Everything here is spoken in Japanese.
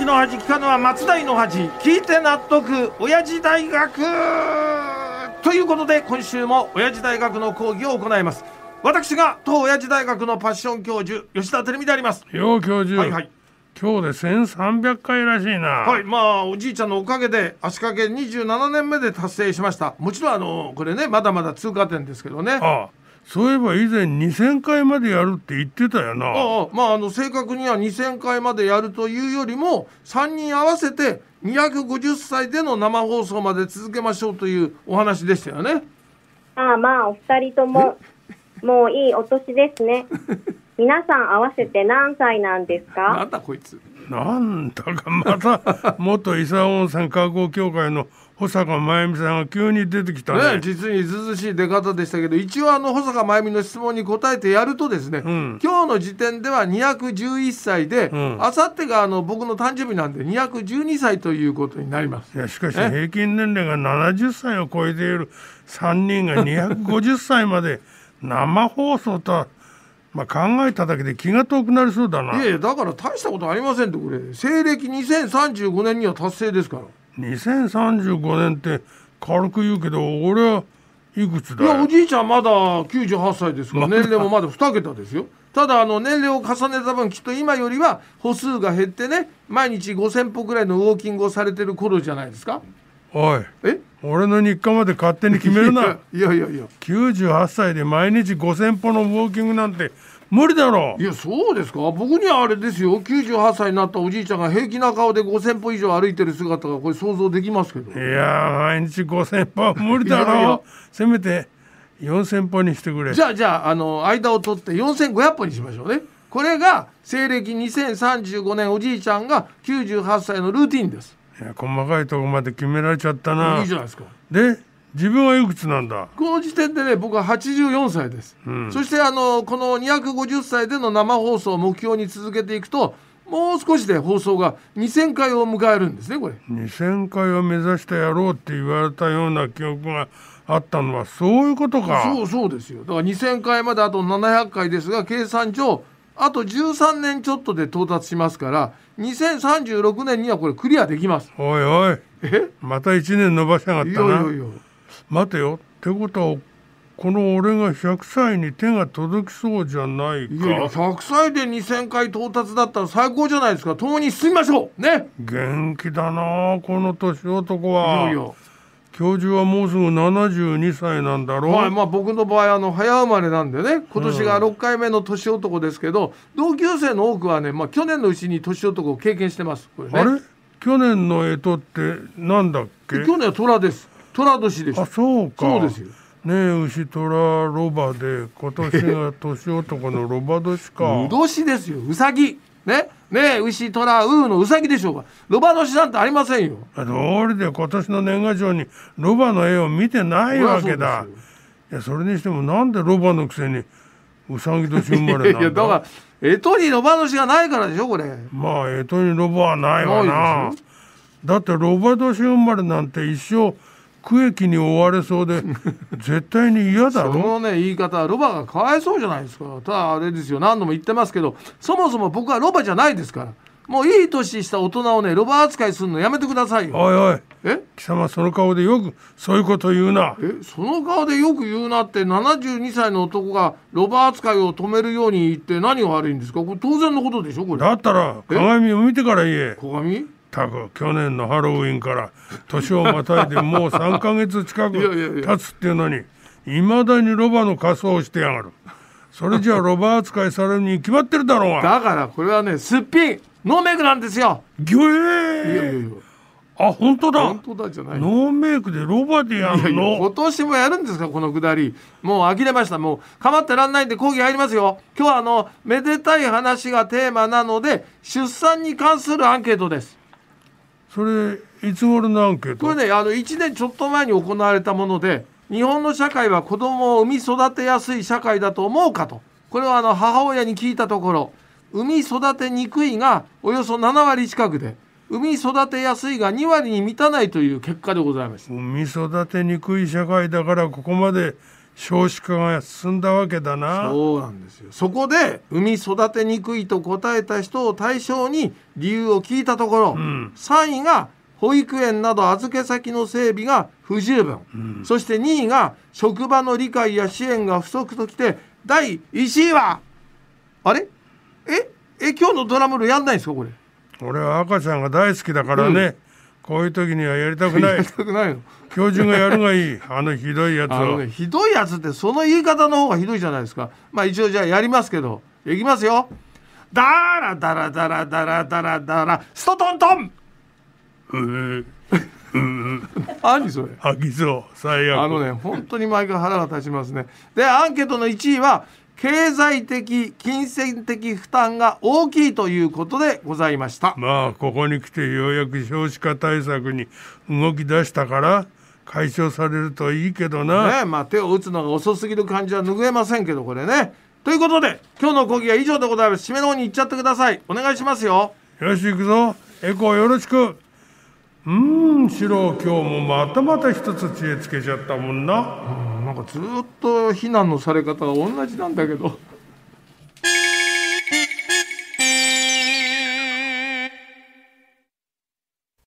時の恥聞かぬは松代の恥。聞いて納得。親父大学。ということで今週も親父大学の講義を行います。私が当親父大学のパッション教授吉田照美であります。よう教授、はいはい。今日で1300回らしいな。はい。まあおじいちゃんのおかげで足掛け27年目で達成しました。もちろんあのこれねまだまだ通過点ですけどね。あそういえば以前2000回までやるって言ってたよな。ああまああの正確には2000回までやるというよりも3人合わせて250歳での生放送まで続けましょうというお話でしたよね。ああまあお二人とももういいお年ですね 皆さん合わせて何歳なんですなかんだこいつ。なんだかまた 元伊佐温泉観光協会の保坂真由美さんが急に出てきたね。ね、実にずうずうしい出方でしたけど一応あの保坂真由美の質問に答えてやるとですね、ん。今日の時点では211歳で、ん。あさってがあの僕の誕生日なんで212歳ということになります。いやしかし平均年齢が70歳を超えている3人が250歳まで生放送とは、まあ、考えただけで気が遠くなりそうだな。いやいやだから大したことありませんってこれ。西暦2035年には達成ですから。2035年って軽く言うけど俺はいくつだいやおよじいちゃんまだ98歳ですから年齢もまだ2桁ですよ。ただあの年齢を重ねた分きっと今よりは歩数が減ってね毎日5,000歩ぐらいのウォーキングをされてる頃じゃないですか。おい。え？俺の日課まで勝手に決めるな。いやいやいや98歳で毎日5000歩のウォーキングなんて無理だろ。いやそうですか？僕にはあれですよ。98歳になったおじいちゃんが平気な顔で5,000歩以上歩いてる姿がこれ想像できますけど。いや毎日5000歩は無理だろせめて4000歩にしてくれ。じゃあじゃああの間を取って4,500歩にしましょうね。これが西暦2035年おじいちゃんが98歳のルーティンですいや細かいとこまで決められちゃったな。いいじゃないですか。で自分はいくつなんだ？この時点でね僕は84歳です、そしてあのこの250歳での生放送を目標に続けていくともう少しで放送が2000回を迎えるんですねこれ。2000回を目指してやろうって言われたような記憶があったのはそういうことか。そうそうですよ。だから2000回まであと700回ですが計算上あと13年ちょっとで到達しますから2036年にはこれクリアできます。おいおい。え？また1年伸ばしやがっいたな待てよ。ってことはこの俺が100歳に手が届きそうじゃないか。いやいや100歳で2000回到達だったら最高じゃないですか。共に進みましょう。ね。元気だなあこの年男は。いやいや教授はもうすぐ72歳なんだろう、はいまあ、僕の場合あの早生まれなんでね今年が6回目の年男ですけど、同級生の多くはね、まあ、去年のうちに年男を経験してます。ね。あれ？去年の干支ってなんだっけ？去年は虎です。虎年でした。あそうか。そうですよ。ねえ牛虎ロバで今年が年男のロバ年か。う年ですよ。うさぎ。ねね牛虎ウーのうさぎでしょうか。ロバ年なんてありませんよ。道理で今年の年賀状にロバの絵を見てないわけだ。いやそれにしてもなんでロバのくせにうさぎ年生まいれなんだ？や いやだからえとにロバ年がないからでしょこれ。まあ干支にロバはないわな。だってロバ年生まれなんて一生区役に追われそうで絶対に嫌だそのね言い方ロバがかわいそうじゃないですかただあれですよ何度も言ってますけどそもそも僕はロバじゃないですからもういい年した大人をねロバ扱いするのやめてくださいよおいおいえ貴様その顔でよくそういうこと言うなえその顔でよく言うなって72歳の男がロバ扱いを止めるように言って何が悪いんですかこれ当然のことでしょこれだったら鏡を見てから言え鏡たく去年のハロウィンから年をまたいでもう3ヶ月近く経つっていうのにいまだにロバの仮装をしてやがる。それじゃあロバ扱いされるに決まってるだろうが。だからこれはねすっぴんノーメイクなんですよ。ギョいやいやいや。あ本当だ。本当だじゃない。ノーメイクでロバでやいやいやんの今年もやるんですかこのくだり。もう呆れました。もうかまってらんないんで講義入りますよ。今日はあのめでたい話がテーマなので出産に関するアンケートですそれいつ頃のアンケート？これねあの1年ちょっと前に行われたもので日本の社会は子供を産み育てやすい社会だと思うかと。これはあの母親に聞いたところ産み育てにくいがおよそ7割近くで産み育てやすいが2割に満たないという結果でございます産み育てにくい社会だからここまで少子化が進んだわけだな。そうなんですよ。そこで産み育てにくいと答えた人を対象に理由を聞いたところ、ん。3位が保育園など預け先の整備が不十分、そして2位が職場の理解や支援が不足ときて第1位はあれ？え？え今日のドラムルやんないんですかこれ？俺は赤ちゃんが大好きだからね、こういう時にはやりたくなやりいたくないの？教授がやるがいい。あのひどいやつを、ね、ひどいやつってその言い方の方がひどいじゃないですか。まあ一応じゃあやりますけど。いきますよ。ダラダラダラダラダラダラ。ストトントン。うー何それ？吐きそう。最悪。あのね本当に毎回腹が立ちますね。でアンケートの1位は経済的金銭的負担が大きいということでございました。まあここに来てようやく少子化対策に動き出したから解消されるといいけどな、ねまあ手を打つのが遅すぎる感じは拭えませんけどこれね。ということで今日の講義は以上でございます。締めの方に行っちゃってください。お願いしますよ。よし行くぞ。エコーよろしくうーんシロ今日もまたまた一つ知恵つけちゃったもんな。うんなんかずっと非難のされ方が同じなんだけど。